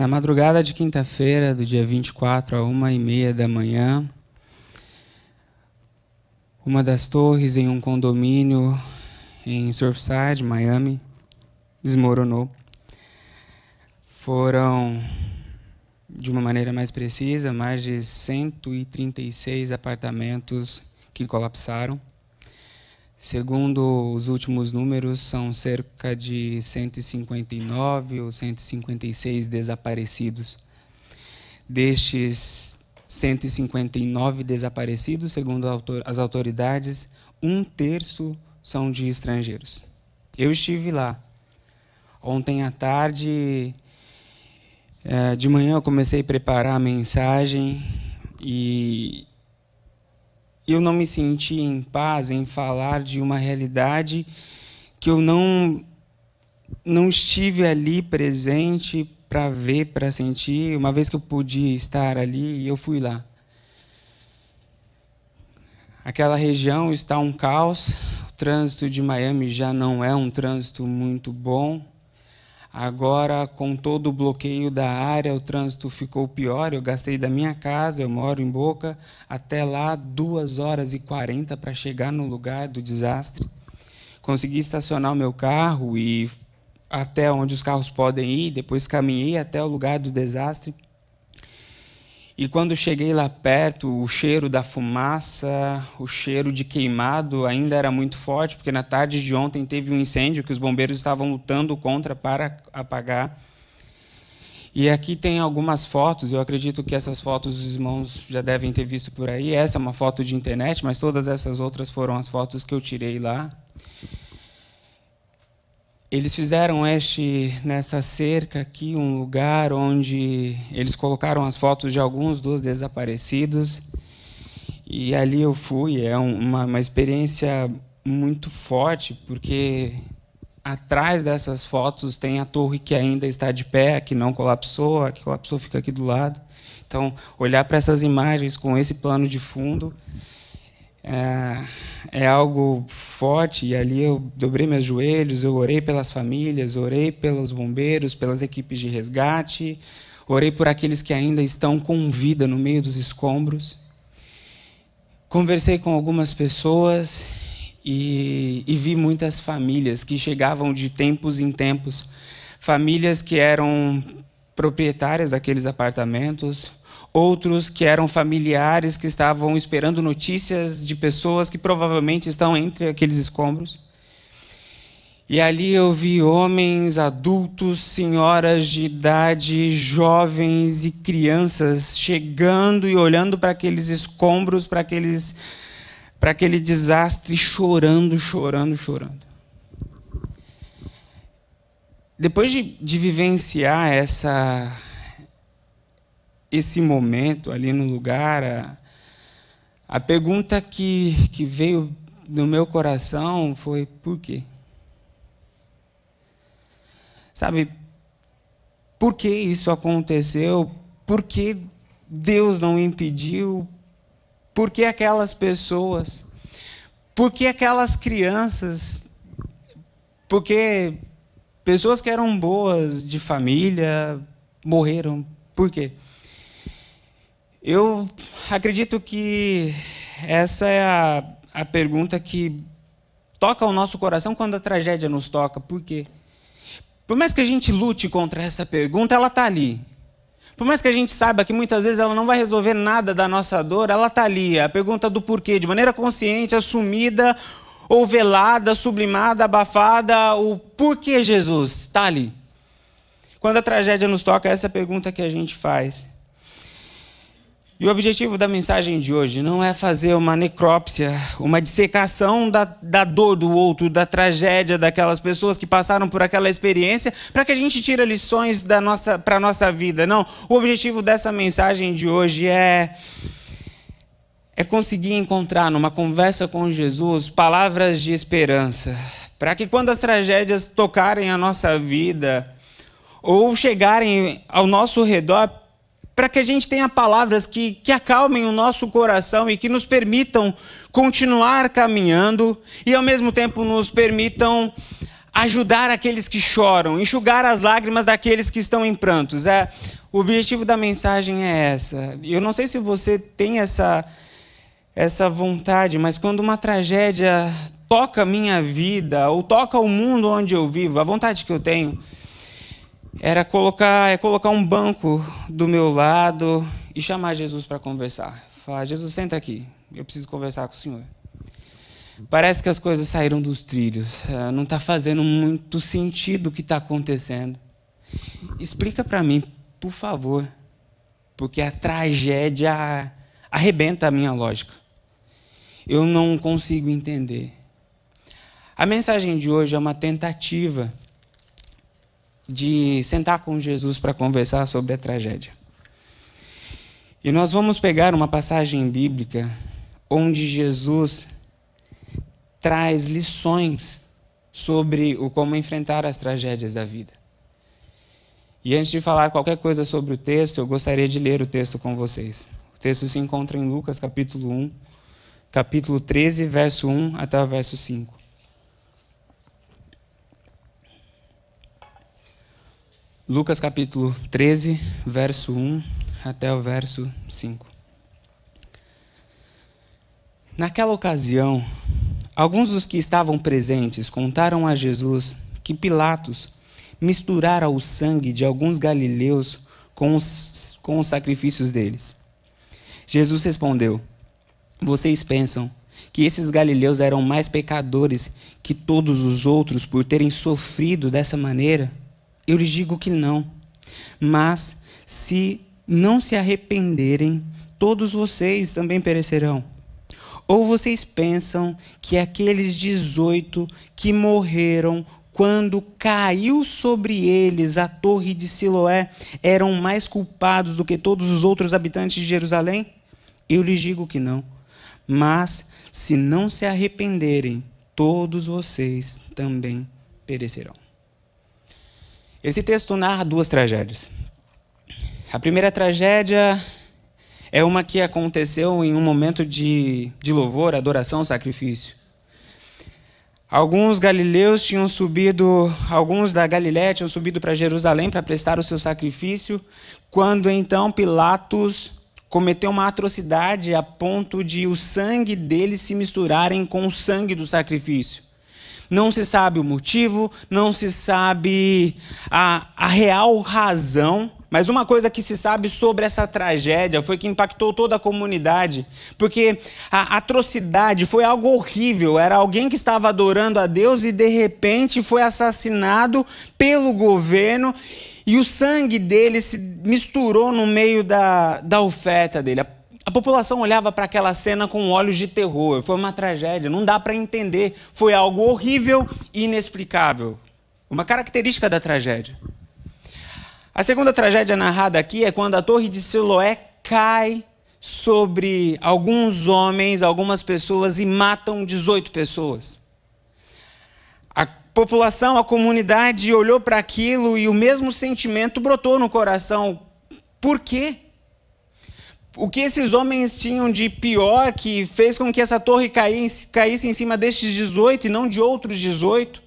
Na madrugada de quinta-feira, do dia 24 a uma e meia da manhã, uma das torres em um condomínio em Surfside, Miami, desmoronou. Foram, de uma maneira mais precisa, mais de 136 apartamentos que colapsaram. Segundo os últimos números, são cerca de 159 ou 156 desaparecidos. Destes 159 desaparecidos, segundo as autoridades, um terço são de estrangeiros. Eu estive lá. Ontem à tarde, é, de manhã, eu comecei a preparar a mensagem e eu não me senti em paz em falar de uma realidade que eu não não estive ali presente para ver, para sentir. Uma vez que eu podia estar ali, eu fui lá. Aquela região está um caos. O trânsito de Miami já não é um trânsito muito bom. Agora, com todo o bloqueio da área, o trânsito ficou pior. Eu gastei da minha casa, eu moro em Boca, até lá duas horas e quarenta para chegar no lugar do desastre. Consegui estacionar o meu carro e até onde os carros podem ir, depois caminhei até o lugar do desastre. E quando cheguei lá perto, o cheiro da fumaça, o cheiro de queimado ainda era muito forte, porque na tarde de ontem teve um incêndio que os bombeiros estavam lutando contra para apagar. E aqui tem algumas fotos, eu acredito que essas fotos os irmãos já devem ter visto por aí. Essa é uma foto de internet, mas todas essas outras foram as fotos que eu tirei lá. Eles fizeram este nessa cerca aqui um lugar onde eles colocaram as fotos de alguns dos desaparecidos. E ali eu fui, é uma, uma experiência muito forte, porque atrás dessas fotos tem a torre que ainda está de pé, que não colapsou, a que colapsou fica aqui do lado. Então, olhar para essas imagens com esse plano de fundo é, é, algo forte e ali eu dobrei meus joelhos, eu orei pelas famílias, orei pelos bombeiros, pelas equipes de resgate, orei por aqueles que ainda estão com vida no meio dos escombros. Conversei com algumas pessoas e, e vi muitas famílias que chegavam de tempos em tempos, famílias que eram proprietárias daqueles apartamentos, outros que eram familiares que estavam esperando notícias de pessoas que provavelmente estão entre aqueles escombros. E ali eu vi homens, adultos, senhoras de idade, jovens e crianças chegando e olhando para aqueles escombros, para aqueles para aquele desastre, chorando, chorando, chorando. Depois de, de vivenciar essa esse momento ali no lugar, a, a pergunta que, que veio no meu coração foi: por quê? Sabe, por que isso aconteceu? Por que Deus não impediu? Por que aquelas pessoas? Por que aquelas crianças? Porque pessoas que eram boas de família morreram. Por quê? Eu acredito que essa é a, a pergunta que toca o nosso coração quando a tragédia nos toca. Por quê? Por mais que a gente lute contra essa pergunta, ela está ali. Por mais que a gente saiba que muitas vezes ela não vai resolver nada da nossa dor, ela está ali. A pergunta do porquê, de maneira consciente, assumida, ou velada, sublimada, abafada, o porquê Jesus está ali. Quando a tragédia nos toca, essa é a pergunta que a gente faz. E o objetivo da mensagem de hoje não é fazer uma necrópsia, uma dissecação da, da dor do outro, da tragédia daquelas pessoas que passaram por aquela experiência, para que a gente tire lições nossa, para a nossa vida. Não. O objetivo dessa mensagem de hoje é, é conseguir encontrar numa conversa com Jesus palavras de esperança, para que quando as tragédias tocarem a nossa vida, ou chegarem ao nosso redor, para que a gente tenha palavras que, que acalmem o nosso coração e que nos permitam continuar caminhando e, ao mesmo tempo, nos permitam ajudar aqueles que choram, enxugar as lágrimas daqueles que estão em prantos. É, o objetivo da mensagem é essa. Eu não sei se você tem essa essa vontade, mas quando uma tragédia toca minha vida ou toca o mundo onde eu vivo, a vontade que eu tenho era colocar, é colocar um banco do meu lado e chamar Jesus para conversar. Falar: "Jesus, senta aqui. Eu preciso conversar com o Senhor." Parece que as coisas saíram dos trilhos. É, não está fazendo muito sentido o que está acontecendo. Explica para mim, por favor, porque a tragédia arrebenta a minha lógica. Eu não consigo entender. A mensagem de hoje é uma tentativa de sentar com Jesus para conversar sobre a tragédia. E nós vamos pegar uma passagem bíblica onde Jesus traz lições sobre o como enfrentar as tragédias da vida. E antes de falar qualquer coisa sobre o texto, eu gostaria de ler o texto com vocês. O texto se encontra em Lucas capítulo 1, capítulo 13, verso 1 até o verso 5. Lucas capítulo 13, verso 1 até o verso 5. Naquela ocasião, Alguns dos que estavam presentes contaram a Jesus que Pilatos misturara o sangue de alguns galileus com os, com os sacrifícios deles. Jesus respondeu: Vocês pensam que esses galileus eram mais pecadores que todos os outros por terem sofrido dessa maneira? Eu lhes digo que não. Mas se não se arrependerem, todos vocês também perecerão. Ou vocês pensam que aqueles 18 que morreram quando caiu sobre eles a torre de Siloé eram mais culpados do que todos os outros habitantes de Jerusalém? Eu lhes digo que não. Mas se não se arrependerem, todos vocês também perecerão. Esse texto narra duas tragédias. A primeira tragédia é uma que aconteceu em um momento de, de louvor, adoração, sacrifício. Alguns galileus tinham subido, alguns da Galiléia tinham subido para Jerusalém para prestar o seu sacrifício, quando então Pilatos cometeu uma atrocidade a ponto de o sangue deles se misturarem com o sangue do sacrifício. Não se sabe o motivo, não se sabe a, a real razão mas uma coisa que se sabe sobre essa tragédia foi que impactou toda a comunidade, porque a atrocidade foi algo horrível. Era alguém que estava adorando a Deus e de repente foi assassinado pelo governo e o sangue dele se misturou no meio da, da oferta dele. A, população olhava para aquela cena com olhos de terror. Foi uma tragédia, não dá para entender. Foi algo horrível e inexplicável. Uma característica da tragédia. A segunda tragédia narrada aqui é quando a torre de Siloé cai sobre alguns homens, algumas pessoas e matam 18 pessoas. A população, a comunidade olhou para aquilo e o mesmo sentimento brotou no coração. Por quê? O que esses homens tinham de pior que fez com que essa torre caísse, caísse em cima destes 18 e não de outros 18?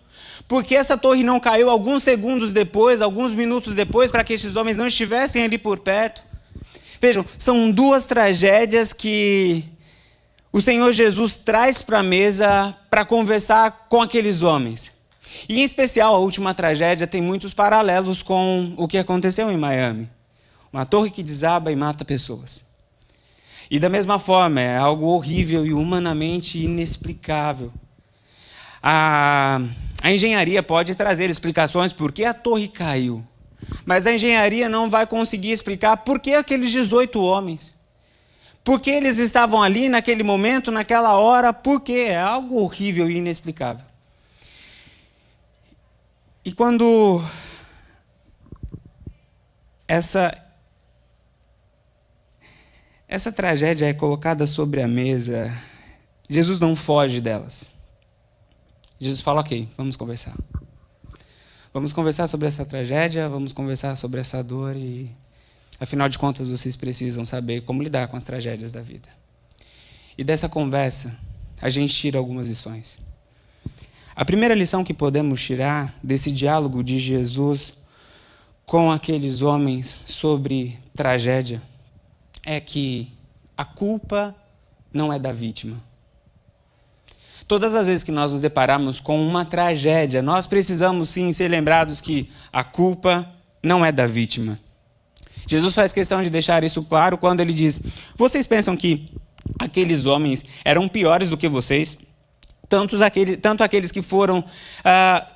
Porque essa torre não caiu alguns segundos depois, alguns minutos depois, para que esses homens não estivessem ali por perto? Vejam, são duas tragédias que o Senhor Jesus traz para a mesa para conversar com aqueles homens. E em especial, a última tragédia tem muitos paralelos com o que aconteceu em Miami. Uma torre que desaba e mata pessoas. E da mesma forma, é algo horrível e humanamente inexplicável. A a engenharia pode trazer explicações por que a torre caiu, mas a engenharia não vai conseguir explicar por que aqueles 18 homens. Por que eles estavam ali naquele momento, naquela hora, por quê? É algo horrível e inexplicável. E quando essa essa tragédia é colocada sobre a mesa, Jesus não foge delas. Jesus fala: Ok, vamos conversar. Vamos conversar sobre essa tragédia, vamos conversar sobre essa dor e, afinal de contas, vocês precisam saber como lidar com as tragédias da vida. E dessa conversa, a gente tira algumas lições. A primeira lição que podemos tirar desse diálogo de Jesus com aqueles homens sobre tragédia é que a culpa não é da vítima. Todas as vezes que nós nos deparamos com uma tragédia, nós precisamos sim ser lembrados que a culpa não é da vítima. Jesus faz questão de deixar isso claro quando ele diz: Vocês pensam que aqueles homens eram piores do que vocês? Tantos aquele, tanto aqueles que foram ah,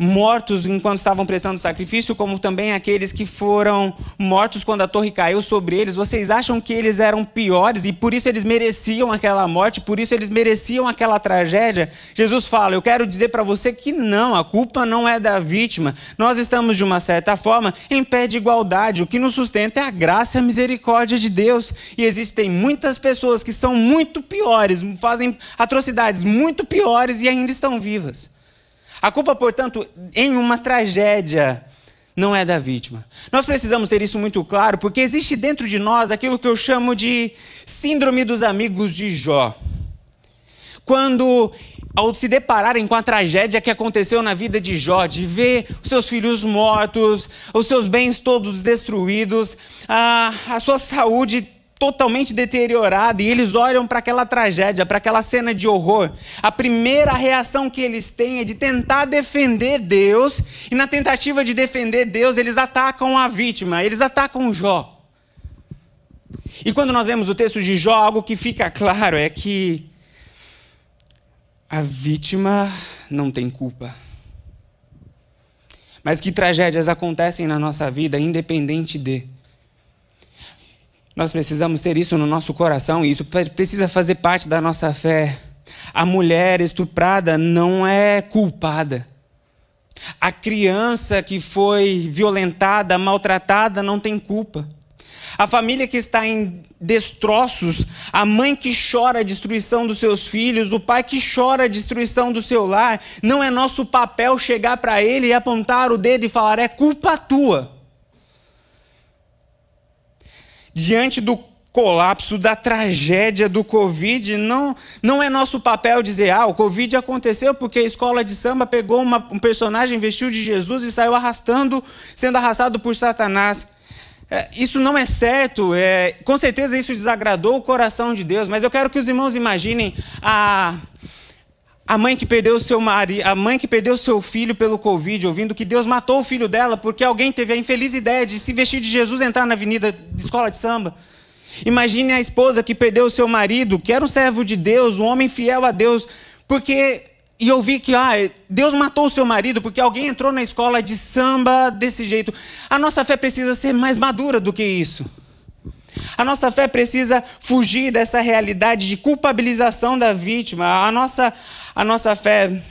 mortos enquanto estavam prestando sacrifício, como também aqueles que foram mortos quando a torre caiu sobre eles. Vocês acham que eles eram piores e por isso eles mereciam aquela morte, por isso eles mereciam aquela tragédia? Jesus fala: Eu quero dizer para você que não, a culpa não é da vítima. Nós estamos, de uma certa forma, em pé de igualdade. O que nos sustenta é a graça e a misericórdia de Deus. E existem muitas pessoas que são muito piores, fazem atrocidades muito piores e ainda estão vivas. A culpa, portanto, em uma tragédia não é da vítima. Nós precisamos ter isso muito claro, porque existe dentro de nós aquilo que eu chamo de síndrome dos amigos de Jó. Quando, ao se depararem com a tragédia que aconteceu na vida de Jó, de ver os seus filhos mortos, os seus bens todos destruídos, a, a sua saúde totalmente deteriorada e eles olham para aquela tragédia, para aquela cena de horror. A primeira reação que eles têm é de tentar defender Deus, e na tentativa de defender Deus, eles atacam a vítima, eles atacam Jó. E quando nós vemos o texto de Jó, algo que fica claro é que a vítima não tem culpa. Mas que tragédias acontecem na nossa vida, independente de. Nós precisamos ter isso no nosso coração e isso precisa fazer parte da nossa fé. A mulher estuprada não é culpada. A criança que foi violentada, maltratada, não tem culpa. A família que está em destroços, a mãe que chora a destruição dos seus filhos, o pai que chora a destruição do seu lar, não é nosso papel chegar para ele e apontar o dedo e falar: é culpa tua diante do colapso, da tragédia do Covid, não, não é nosso papel dizer, ah, o Covid aconteceu porque a escola de samba pegou uma, um personagem, vestiu de Jesus e saiu arrastando, sendo arrastado por Satanás. É, isso não é certo, é, com certeza isso desagradou o coração de Deus, mas eu quero que os irmãos imaginem a, a mãe que perdeu seu marido, a mãe que perdeu seu filho pelo Covid, ouvindo que Deus matou o filho dela porque alguém teve a infeliz ideia de se vestir de Jesus e entrar na avenida de escola de samba. Imagine a esposa que perdeu seu marido, que era um servo de Deus, um homem fiel a Deus, porque e ouvi que ah, Deus matou o seu marido porque alguém entrou na escola de samba desse jeito. A nossa fé precisa ser mais madura do que isso. A nossa fé precisa fugir dessa realidade de culpabilização da vítima. A nossa, a nossa fé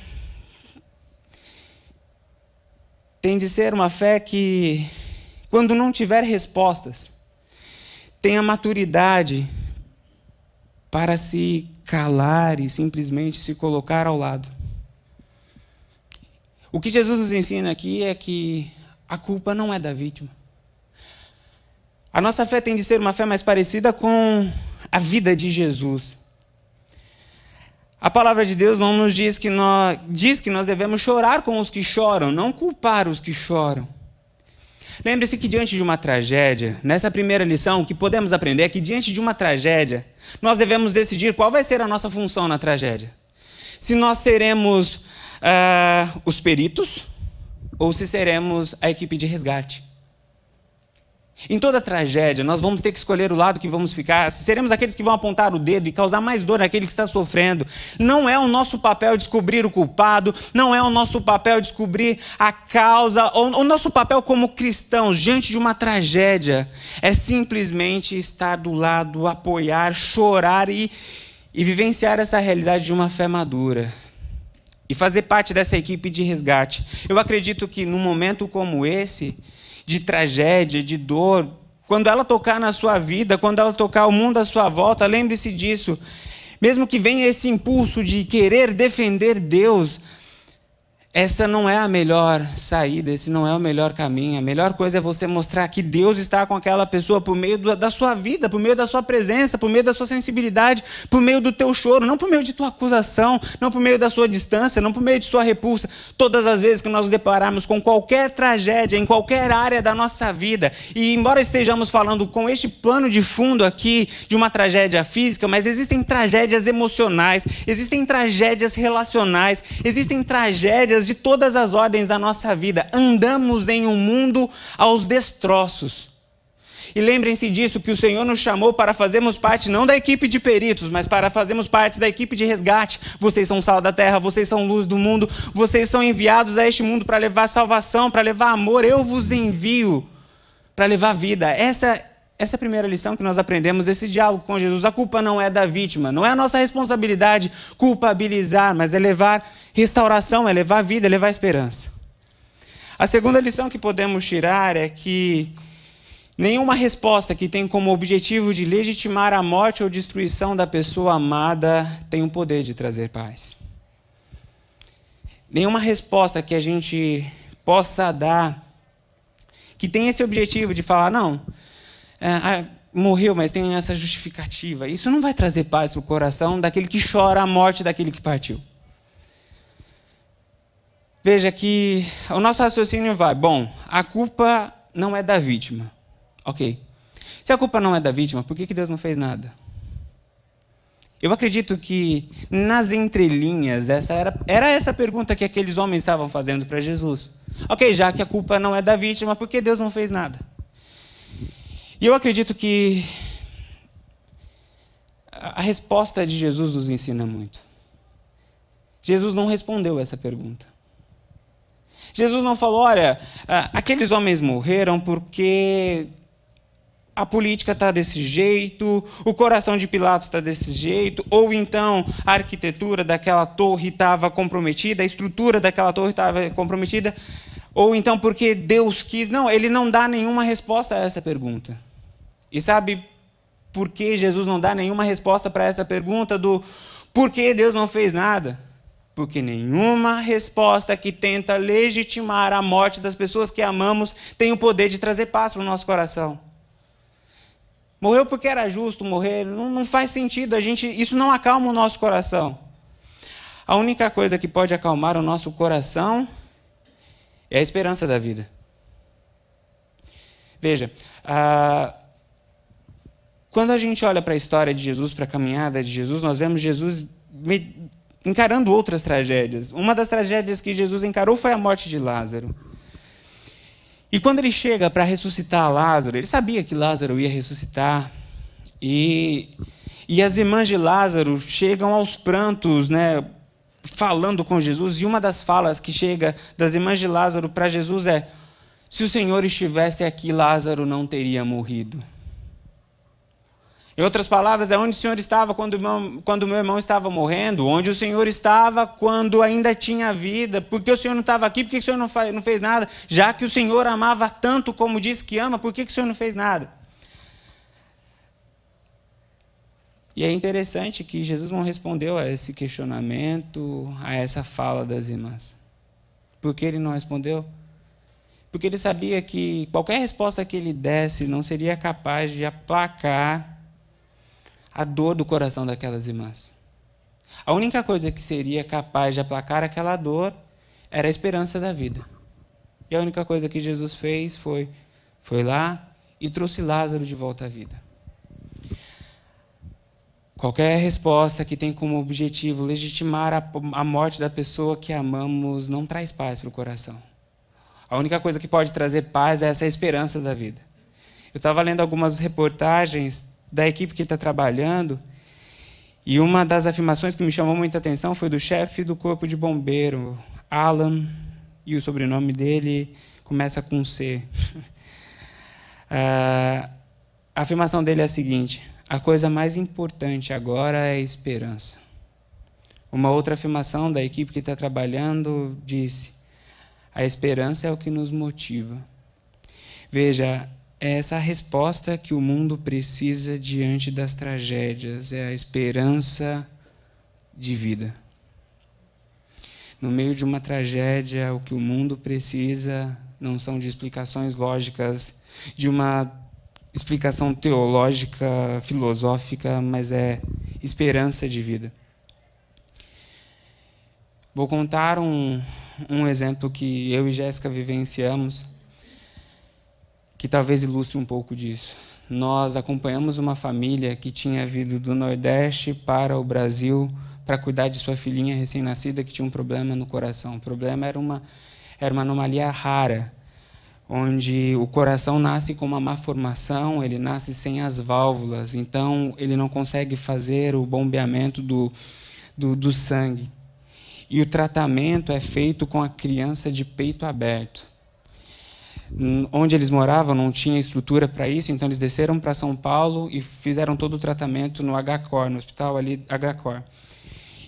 tem de ser uma fé que, quando não tiver respostas, tenha maturidade para se calar e simplesmente se colocar ao lado. O que Jesus nos ensina aqui é que a culpa não é da vítima. A nossa fé tem de ser uma fé mais parecida com a vida de Jesus. A palavra de Deus não nos diz que nós, diz que nós devemos chorar com os que choram, não culpar os que choram. Lembre-se que diante de uma tragédia, nessa primeira lição, o que podemos aprender é que diante de uma tragédia, nós devemos decidir qual vai ser a nossa função na tragédia. Se nós seremos uh, os peritos ou se seremos a equipe de resgate. Em toda tragédia, nós vamos ter que escolher o lado que vamos ficar. Seremos aqueles que vão apontar o dedo e causar mais dor naquele que está sofrendo. Não é o nosso papel descobrir o culpado, não é o nosso papel descobrir a causa. O nosso papel como cristãos diante de uma tragédia é simplesmente estar do lado, apoiar, chorar e, e vivenciar essa realidade de uma fé madura. E fazer parte dessa equipe de resgate. Eu acredito que num momento como esse de tragédia, de dor, quando ela tocar na sua vida, quando ela tocar o mundo à sua volta, lembre-se disso. Mesmo que venha esse impulso de querer defender Deus, essa não é a melhor saída, esse não é o melhor caminho. A melhor coisa é você mostrar que Deus está com aquela pessoa por meio da sua vida, por meio da sua presença, por meio da sua sensibilidade, por meio do teu choro, não por meio de tua acusação, não por meio da sua distância, não por meio de sua repulsa. Todas as vezes que nós nos depararmos com qualquer tragédia em qualquer área da nossa vida, e embora estejamos falando com este plano de fundo aqui de uma tragédia física, mas existem tragédias emocionais, existem tragédias relacionais, existem tragédias de todas as ordens da nossa vida. Andamos em um mundo aos destroços. E lembrem-se disso, que o Senhor nos chamou para fazermos parte não da equipe de peritos, mas para fazermos parte da equipe de resgate. Vocês são sal da terra, vocês são luz do mundo, vocês são enviados a este mundo para levar salvação, para levar amor. Eu vos envio para levar vida. Essa essa é a primeira lição que nós aprendemos desse diálogo com Jesus. A culpa não é da vítima, não é a nossa responsabilidade culpabilizar, mas é levar restauração, é levar vida, é levar esperança. A segunda lição que podemos tirar é que nenhuma resposta que tem como objetivo de legitimar a morte ou destruição da pessoa amada tem o poder de trazer paz. Nenhuma resposta que a gente possa dar que tem esse objetivo de falar, não, ah, morreu, mas tem essa justificativa. Isso não vai trazer paz para o coração daquele que chora a morte daquele que partiu. Veja que o nosso raciocínio vai, bom, a culpa não é da vítima. Ok. Se a culpa não é da vítima, por que, que Deus não fez nada? Eu acredito que nas entrelinhas, essa era, era essa pergunta que aqueles homens estavam fazendo para Jesus. Ok, já que a culpa não é da vítima, por que Deus não fez nada? E eu acredito que a resposta de Jesus nos ensina muito. Jesus não respondeu essa pergunta. Jesus não falou, olha, aqueles homens morreram porque a política está desse jeito, o coração de Pilatos está desse jeito, ou então a arquitetura daquela torre estava comprometida, a estrutura daquela torre estava comprometida, ou então porque Deus quis. Não, ele não dá nenhuma resposta a essa pergunta. E sabe por que Jesus não dá nenhuma resposta para essa pergunta do por que Deus não fez nada? Porque nenhuma resposta que tenta legitimar a morte das pessoas que amamos tem o poder de trazer paz para o nosso coração. Morreu porque era justo morrer, não, não faz sentido, a gente, isso não acalma o nosso coração. A única coisa que pode acalmar o nosso coração é a esperança da vida. Veja, a, quando a gente olha para a história de Jesus, para a caminhada de Jesus, nós vemos Jesus encarando outras tragédias. Uma das tragédias que Jesus encarou foi a morte de Lázaro. E quando ele chega para ressuscitar Lázaro, ele sabia que Lázaro ia ressuscitar. E, e as irmãs de Lázaro chegam aos prantos, né, falando com Jesus. E uma das falas que chega das irmãs de Lázaro para Jesus é: Se o Senhor estivesse aqui, Lázaro não teria morrido. Em outras palavras, é onde o Senhor estava quando o, meu, quando meu irmão estava morrendo, onde o Senhor estava quando ainda tinha vida, porque o Senhor não estava aqui, por que o Senhor não, faz, não fez nada? Já que o Senhor amava tanto como diz que ama, por que, que o Senhor não fez nada? E é interessante que Jesus não respondeu a esse questionamento, a essa fala das irmãs. Por que ele não respondeu? Porque ele sabia que qualquer resposta que ele desse não seria capaz de aplacar a dor do coração daquelas irmãs. A única coisa que seria capaz de aplacar aquela dor era a esperança da vida. E a única coisa que Jesus fez foi foi lá e trouxe Lázaro de volta à vida. Qualquer resposta que tem como objetivo legitimar a, a morte da pessoa que amamos não traz paz para o coração. A única coisa que pode trazer paz é essa esperança da vida. Eu estava lendo algumas reportagens da equipe que está trabalhando. E uma das afirmações que me chamou muita atenção foi do chefe do corpo de bombeiro, Alan, e o sobrenome dele começa com C. a afirmação dele é a seguinte: a coisa mais importante agora é a esperança. Uma outra afirmação da equipe que está trabalhando disse: a esperança é o que nos motiva. Veja, é essa resposta que o mundo precisa diante das tragédias, é a esperança de vida. No meio de uma tragédia, o que o mundo precisa não são de explicações lógicas, de uma explicação teológica, filosófica, mas é esperança de vida. Vou contar um, um exemplo que eu e Jéssica vivenciamos, que talvez ilustre um pouco disso. Nós acompanhamos uma família que tinha vindo do Nordeste para o Brasil para cuidar de sua filhinha recém-nascida que tinha um problema no coração. O problema era uma, era uma anomalia rara, onde o coração nasce com uma má formação, ele nasce sem as válvulas, então ele não consegue fazer o bombeamento do, do, do sangue. E o tratamento é feito com a criança de peito aberto. Onde eles moravam não tinha estrutura para isso, então eles desceram para São Paulo e fizeram todo o tratamento no HCOR, no hospital ali HCOR.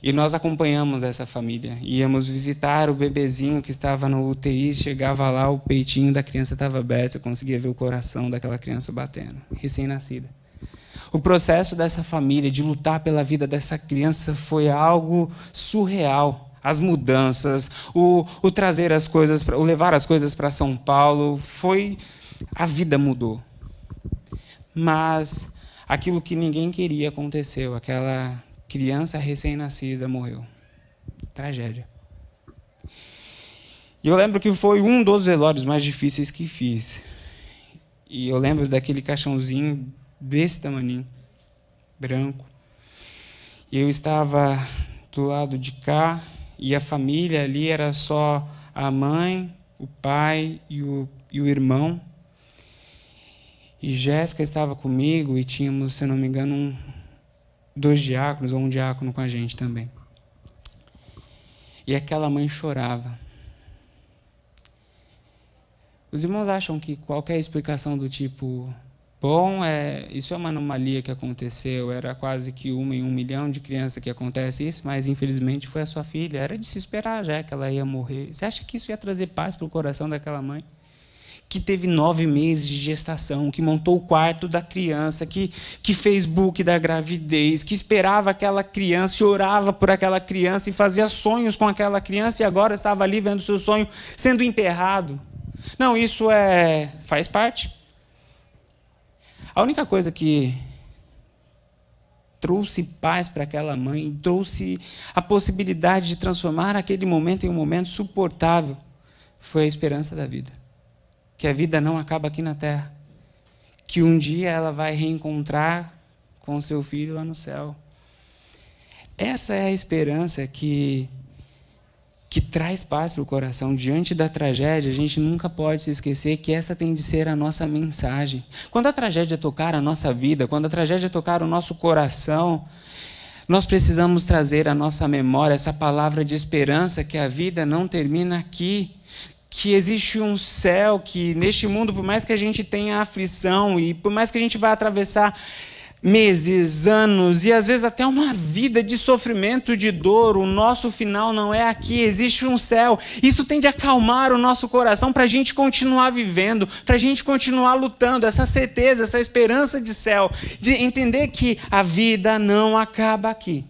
E nós acompanhamos essa família. Íamos visitar o bebezinho que estava no UTI, chegava lá, o peitinho da criança estava aberto, eu conseguia ver o coração daquela criança batendo, recém-nascida. O processo dessa família de lutar pela vida dessa criança foi algo surreal as mudanças, o, o trazer as coisas, o levar as coisas para São Paulo, foi a vida mudou. Mas aquilo que ninguém queria aconteceu, aquela criança recém-nascida morreu. Tragédia. E eu lembro que foi um dos velórios mais difíceis que fiz. E eu lembro daquele caixãozinho desse tamanho, branco. E eu estava do lado de cá e a família ali era só a mãe, o pai e o, e o irmão. E Jéssica estava comigo e tínhamos, se não me engano, um, dois diáconos ou um diácono com a gente também. E aquela mãe chorava. Os irmãos acham que qualquer explicação do tipo Bom, é, isso é uma anomalia que aconteceu. Era quase que uma em um milhão de crianças que acontece isso, mas infelizmente foi a sua filha. Era de se esperar já que ela ia morrer. Você acha que isso ia trazer paz para o coração daquela mãe? Que teve nove meses de gestação, que montou o quarto da criança, que, que fez book da gravidez, que esperava aquela criança, orava por aquela criança e fazia sonhos com aquela criança e agora estava ali vendo seu sonho sendo enterrado. Não, isso é faz parte a única coisa que trouxe paz para aquela mãe, trouxe a possibilidade de transformar aquele momento em um momento suportável, foi a esperança da vida. Que a vida não acaba aqui na terra. Que um dia ela vai reencontrar com seu filho lá no céu. Essa é a esperança que que traz paz para o coração. Diante da tragédia, a gente nunca pode se esquecer que essa tem de ser a nossa mensagem. Quando a tragédia tocar a nossa vida, quando a tragédia tocar o nosso coração, nós precisamos trazer à nossa memória essa palavra de esperança que a vida não termina aqui. Que existe um céu que, neste mundo, por mais que a gente tenha aflição e por mais que a gente vá atravessar meses, anos e às vezes até uma vida de sofrimento, de dor. O nosso final não é aqui, existe um céu. Isso tem de acalmar o nosso coração para a gente continuar vivendo, para a gente continuar lutando. Essa certeza, essa esperança de céu, de entender que a vida não acaba aqui.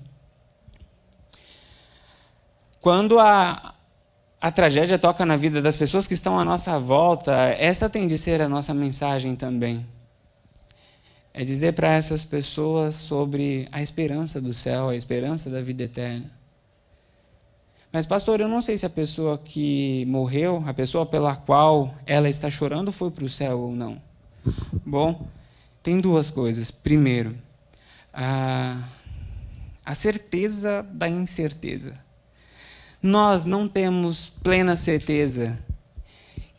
Quando a, a tragédia toca na vida das pessoas que estão à nossa volta, essa tem de ser a nossa mensagem também é dizer para essas pessoas sobre a esperança do céu, a esperança da vida eterna. Mas, pastor, eu não sei se a pessoa que morreu, a pessoa pela qual ela está chorando, foi para o céu ou não. Bom, tem duas coisas. Primeiro, a, a certeza da incerteza. Nós não temos plena certeza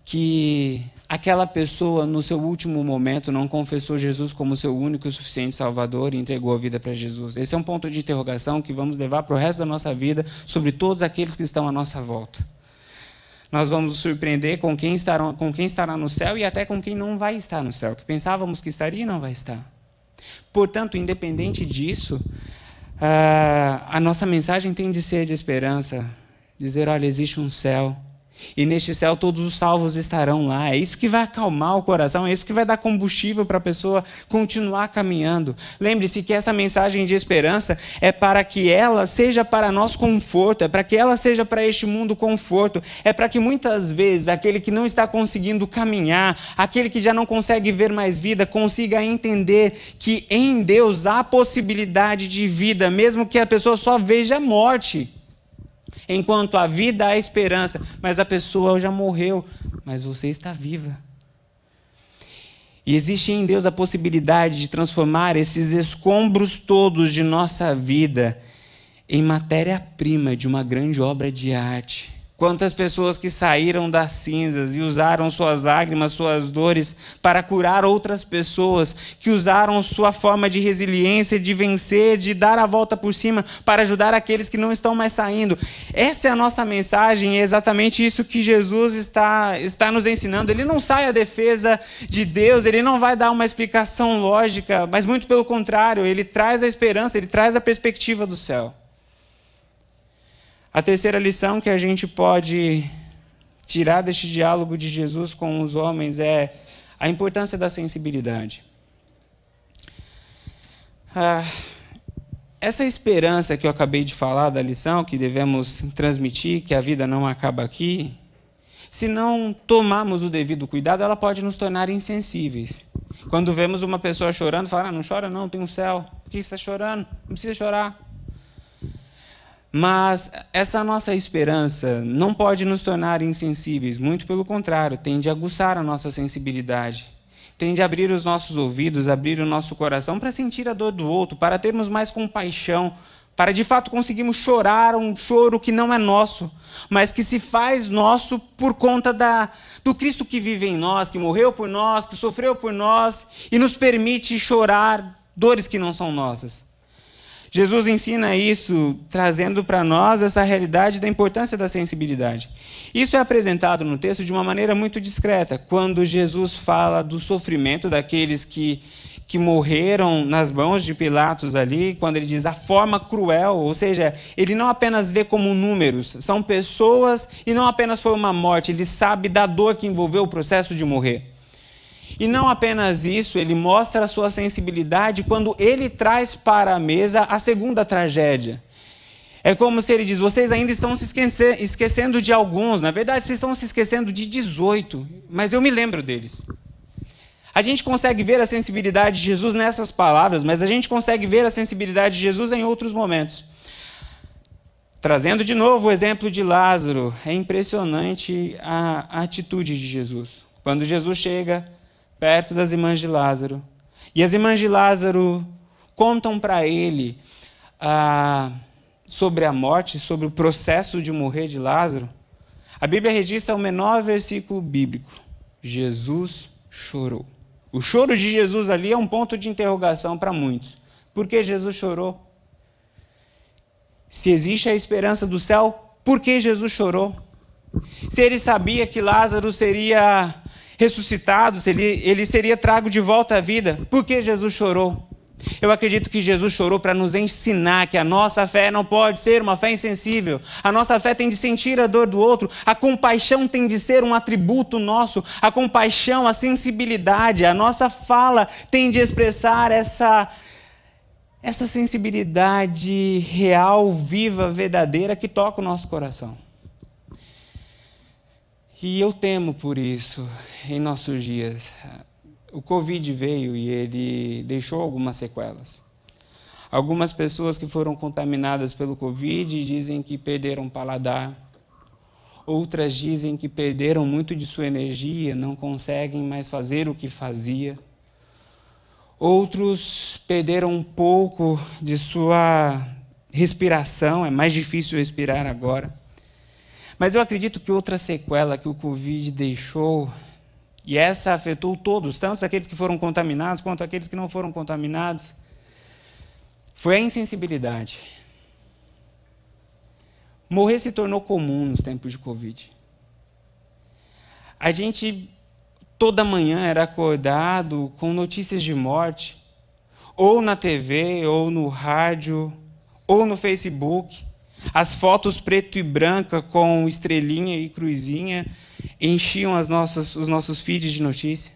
que aquela pessoa, no seu último momento, não confessou Jesus como seu único e suficiente Salvador e entregou a vida para Jesus. Esse é um ponto de interrogação que vamos levar para o resto da nossa vida sobre todos aqueles que estão à nossa volta. Nós vamos nos surpreender com quem, estará, com quem estará no céu e até com quem não vai estar no céu, que pensávamos que estaria e não vai estar. Portanto, independente disso, a nossa mensagem tem de ser de esperança, dizer, olha, existe um céu, E neste céu todos os salvos estarão lá. É isso que vai acalmar o coração, é isso que vai dar combustível para a pessoa continuar caminhando. Lembre-se que essa mensagem de esperança é para que ela seja para nós conforto, é para que ela seja para este mundo conforto, é para que muitas vezes aquele que não está conseguindo caminhar, aquele que já não consegue ver mais vida, consiga entender que em Deus há possibilidade de vida, mesmo que a pessoa só veja morte. Enquanto a vida há esperança, mas a pessoa já morreu, mas você está viva. E existe em Deus a possibilidade de transformar esses escombros todos de nossa vida em matéria-prima de uma grande obra de arte. Quantas pessoas que saíram das cinzas e usaram suas lágrimas, suas dores para curar outras pessoas, que usaram sua forma de resiliência, de vencer, de dar a volta por cima para ajudar aqueles que não estão mais saindo. Essa é a nossa mensagem, é exatamente isso que Jesus está, está nos ensinando. Ele não sai à defesa de Deus, ele não vai dar uma explicação lógica, mas muito pelo contrário, ele traz a esperança, ele traz a perspectiva do céu. A terceira lição que a gente pode tirar deste diálogo de Jesus com os homens é a importância da sensibilidade. Ah, essa esperança que eu acabei de falar da lição, que devemos transmitir, que a vida não acaba aqui, se não tomarmos o devido cuidado, ela pode nos tornar insensíveis. Quando vemos uma pessoa chorando, fala: ah, não chora não, tem um céu. Por que você está chorando? Não precisa chorar. Mas essa nossa esperança não pode nos tornar insensíveis, muito pelo contrário, tende a aguçar a nossa sensibilidade, tende a abrir os nossos ouvidos, abrir o nosso coração para sentir a dor do outro, para termos mais compaixão, para de fato conseguirmos chorar um choro que não é nosso, mas que se faz nosso por conta da, do Cristo que vive em nós, que morreu por nós, que sofreu por nós e nos permite chorar dores que não são nossas. Jesus ensina isso, trazendo para nós essa realidade da importância da sensibilidade. Isso é apresentado no texto de uma maneira muito discreta, quando Jesus fala do sofrimento daqueles que, que morreram nas mãos de Pilatos ali, quando ele diz a forma cruel, ou seja, ele não apenas vê como números, são pessoas e não apenas foi uma morte, ele sabe da dor que envolveu o processo de morrer. E não apenas isso, ele mostra a sua sensibilidade quando ele traz para a mesa a segunda tragédia. É como se ele diz: vocês ainda estão se esquecendo de alguns, na verdade, vocês estão se esquecendo de 18, mas eu me lembro deles. A gente consegue ver a sensibilidade de Jesus nessas palavras, mas a gente consegue ver a sensibilidade de Jesus em outros momentos. Trazendo de novo o exemplo de Lázaro, é impressionante a atitude de Jesus. Quando Jesus chega perto das irmãs de Lázaro. E as irmãs de Lázaro contam para ele ah, sobre a morte, sobre o processo de morrer de Lázaro. A Bíblia registra o menor versículo bíblico: Jesus chorou. O choro de Jesus ali é um ponto de interrogação para muitos. Por que Jesus chorou? Se existe a esperança do céu, por que Jesus chorou? Se ele sabia que Lázaro seria ressuscitado, ele, ele seria trago de volta à vida. Por que Jesus chorou? Eu acredito que Jesus chorou para nos ensinar que a nossa fé não pode ser uma fé insensível. A nossa fé tem de sentir a dor do outro. A compaixão tem de ser um atributo nosso. A compaixão, a sensibilidade, a nossa fala tem de expressar essa essa sensibilidade real, viva, verdadeira que toca o nosso coração. E eu temo por isso em nossos dias. O Covid veio e ele deixou algumas sequelas. Algumas pessoas que foram contaminadas pelo Covid dizem que perderam paladar. Outras dizem que perderam muito de sua energia, não conseguem mais fazer o que fazia. Outros perderam um pouco de sua respiração, é mais difícil respirar agora. Mas eu acredito que outra sequela que o Covid deixou, e essa afetou todos, tanto aqueles que foram contaminados quanto aqueles que não foram contaminados, foi a insensibilidade. Morrer se tornou comum nos tempos de Covid. A gente toda manhã era acordado com notícias de morte, ou na TV, ou no rádio, ou no Facebook. As fotos preto e branca com estrelinha e cruzinha enchiam as nossas, os nossos feeds de notícia.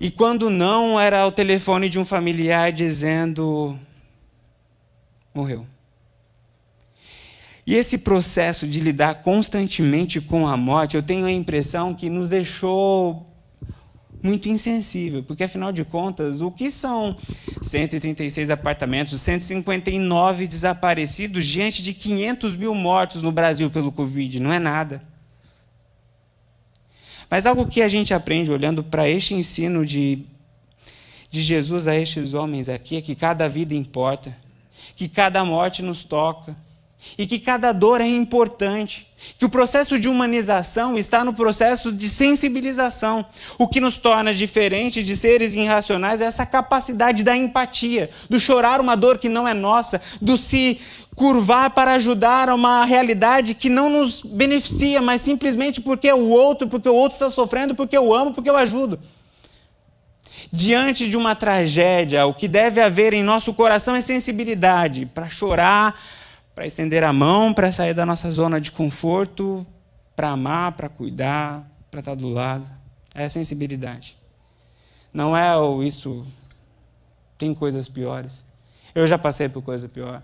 E quando não, era o telefone de um familiar dizendo: morreu. E esse processo de lidar constantemente com a morte, eu tenho a impressão que nos deixou muito insensível, porque afinal de contas, o que são 136 apartamentos, 159 desaparecidos diante de 500 mil mortos no Brasil pelo Covid? Não é nada. Mas algo que a gente aprende olhando para este ensino de, de Jesus a estes homens aqui é que cada vida importa, que cada morte nos toca e que cada dor é importante, que o processo de humanização está no processo de sensibilização. O que nos torna diferentes de seres irracionais é essa capacidade da empatia, do chorar uma dor que não é nossa, do se curvar para ajudar a uma realidade que não nos beneficia, mas simplesmente porque é o outro, porque o outro está sofrendo, porque eu amo, porque eu ajudo. Diante de uma tragédia, o que deve haver em nosso coração é sensibilidade para chorar, para estender a mão, para sair da nossa zona de conforto, para amar, para cuidar, para estar do lado. É a sensibilidade. Não é o isso. Tem coisas piores. Eu já passei por coisa pior.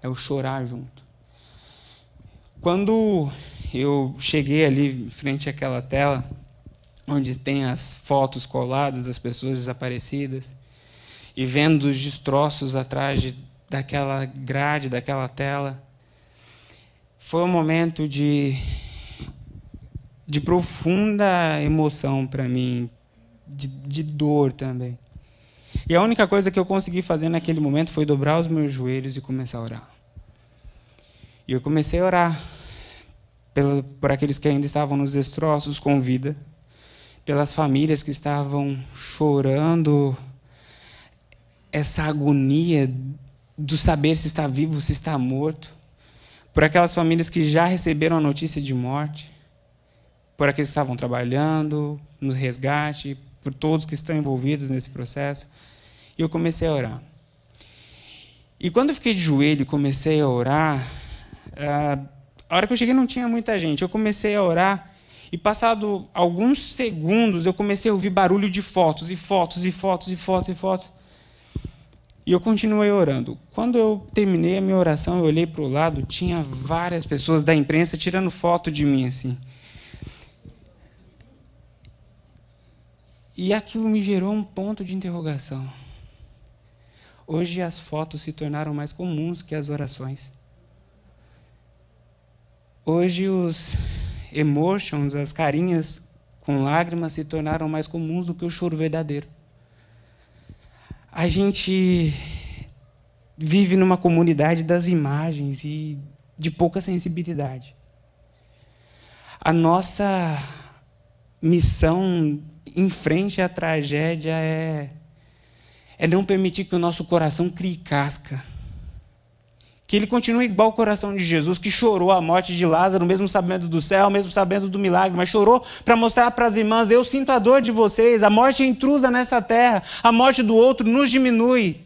É o chorar junto. Quando eu cheguei ali em frente àquela tela, onde tem as fotos coladas das pessoas desaparecidas, e vendo os destroços atrás de daquela grade, daquela tela. Foi um momento de, de profunda emoção para mim, de, de dor também. E a única coisa que eu consegui fazer naquele momento foi dobrar os meus joelhos e começar a orar. E eu comecei a orar pela, por aqueles que ainda estavam nos destroços com vida, pelas famílias que estavam chorando essa agonia do saber se está vivo, se está morto, por aquelas famílias que já receberam a notícia de morte, por aqueles que estavam trabalhando no resgate, por todos que estão envolvidos nesse processo. E eu comecei a orar. E quando eu fiquei de joelho e comecei a orar, a hora que eu cheguei não tinha muita gente. Eu comecei a orar e passado alguns segundos eu comecei a ouvir barulho de fotos e fotos e fotos e fotos e fotos. E eu continuei orando. Quando eu terminei a minha oração, eu olhei para o lado, tinha várias pessoas da imprensa tirando foto de mim assim. E aquilo me gerou um ponto de interrogação. Hoje as fotos se tornaram mais comuns que as orações. Hoje os emotions, as carinhas com lágrimas se tornaram mais comuns do que o choro verdadeiro a gente vive numa comunidade das imagens e de pouca sensibilidade. A nossa missão em frente à tragédia é, é não permitir que o nosso coração crie casca que ele continue igual o coração de Jesus, que chorou a morte de Lázaro, mesmo sabendo do céu, mesmo sabendo do milagre, mas chorou para mostrar para as irmãs: eu sinto a dor de vocês, a morte é intrusa nessa terra, a morte do outro nos diminui.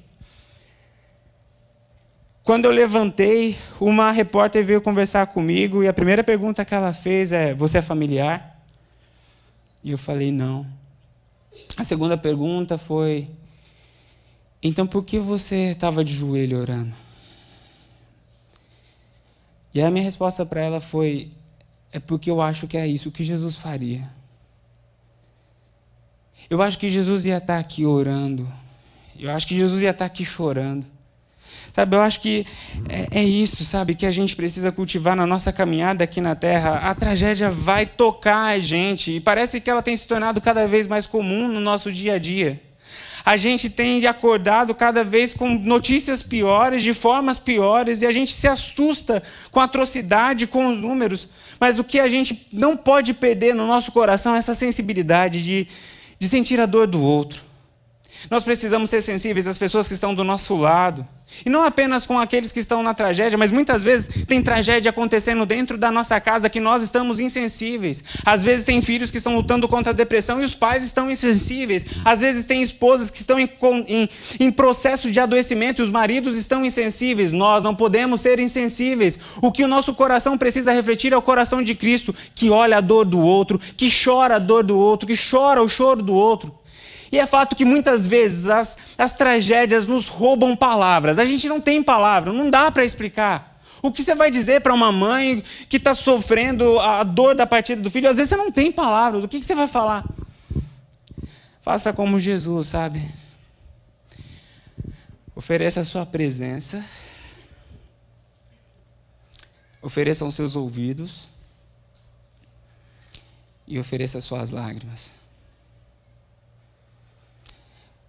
Quando eu levantei, uma repórter veio conversar comigo e a primeira pergunta que ela fez é: Você é familiar? E eu falei: Não. A segunda pergunta foi: Então por que você estava de joelho orando? E a minha resposta para ela foi: é porque eu acho que é isso que Jesus faria. Eu acho que Jesus ia estar aqui orando. Eu acho que Jesus ia estar aqui chorando. Sabe, eu acho que é, é, isso, sabe, que a gente precisa cultivar na nossa caminhada aqui na Terra. A tragédia vai tocar a gente e parece que ela tem se tornado cada vez mais comum no nosso dia a dia a gente tem acordado cada vez com notícias piores, de formas piores, e a gente se assusta com a atrocidade, com os números. Mas o que a gente não pode perder no nosso coração é essa sensibilidade de, de sentir a dor do outro. Nós precisamos ser sensíveis às pessoas que estão do nosso lado. E não apenas com aqueles que estão na tragédia, mas muitas vezes tem tragédia acontecendo dentro da nossa casa que nós estamos insensíveis. Às vezes tem filhos que estão lutando contra a depressão e os pais estão insensíveis. Às vezes tem esposas que estão em, em, em processo de adoecimento e os maridos estão insensíveis. Nós não podemos ser insensíveis. O que o nosso coração precisa refletir é o coração de Cristo, que olha a dor do outro, que chora a dor do outro, que chora o choro do outro. E é fato que muitas vezes as, as tragédias nos roubam palavras. A gente não tem palavra, não dá para explicar. O que você vai dizer para uma mãe que está sofrendo a dor da partida do filho? Às vezes você não tem palavras. O que, que você vai falar? Faça como Jesus, sabe? Ofereça a sua presença. Ofereçam seus ouvidos. E ofereça as suas lágrimas.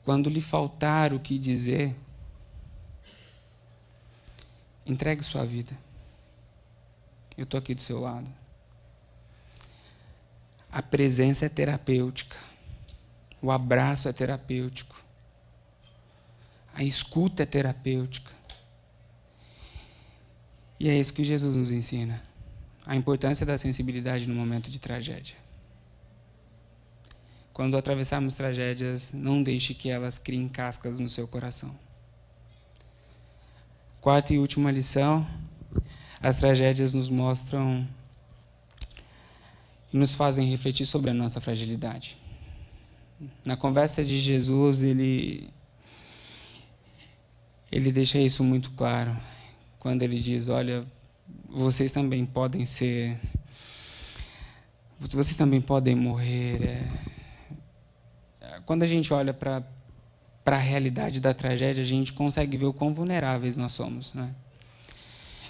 Quando lhe faltar o que dizer, entregue sua vida. Eu estou aqui do seu lado. A presença é terapêutica. O abraço é terapêutico. A escuta é terapêutica. E é isso que Jesus nos ensina. A importância da sensibilidade no momento de tragédia. Quando atravessarmos tragédias, não deixe que elas criem cascas no seu coração. Quarta e última lição: as tragédias nos mostram e nos fazem refletir sobre a nossa fragilidade. Na conversa de Jesus, ele ele deixa isso muito claro quando ele diz: "Olha, vocês também podem ser vocês também podem morrer. É, quando a gente olha para a realidade da tragédia, a gente consegue ver o quão vulneráveis nós somos. Né?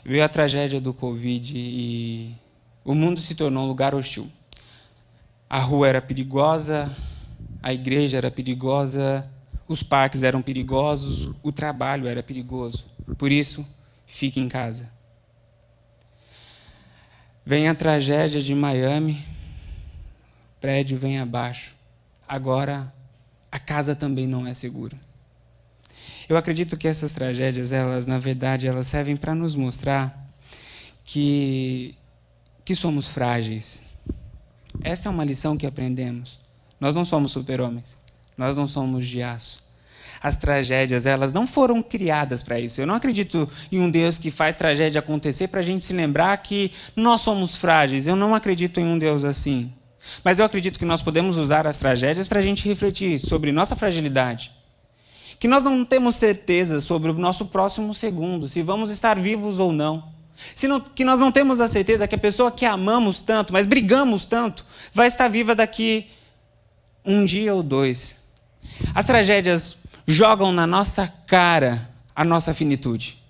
Veio a tragédia do Covid e o mundo se tornou um lugar hostil. A rua era perigosa, a igreja era perigosa, os parques eram perigosos, o trabalho era perigoso. Por isso, fique em casa. Vem a tragédia de Miami, prédio vem abaixo. Agora a casa também não é segura. Eu acredito que essas tragédias, elas, na verdade, elas servem para nos mostrar que, que somos frágeis. Essa é uma lição que aprendemos. Nós não somos super-homens. Nós não somos de aço. As tragédias, elas não foram criadas para isso. Eu não acredito em um Deus que faz tragédia acontecer para a gente se lembrar que nós somos frágeis. Eu não acredito em um Deus assim. Mas eu acredito que nós podemos usar as tragédias para a gente refletir sobre nossa fragilidade. Que nós não temos certeza sobre o nosso próximo segundo, se vamos estar vivos ou não. Que nós não temos a certeza que a pessoa que amamos tanto, mas brigamos tanto, vai estar viva daqui um dia ou dois. As tragédias jogam na nossa cara a nossa finitude.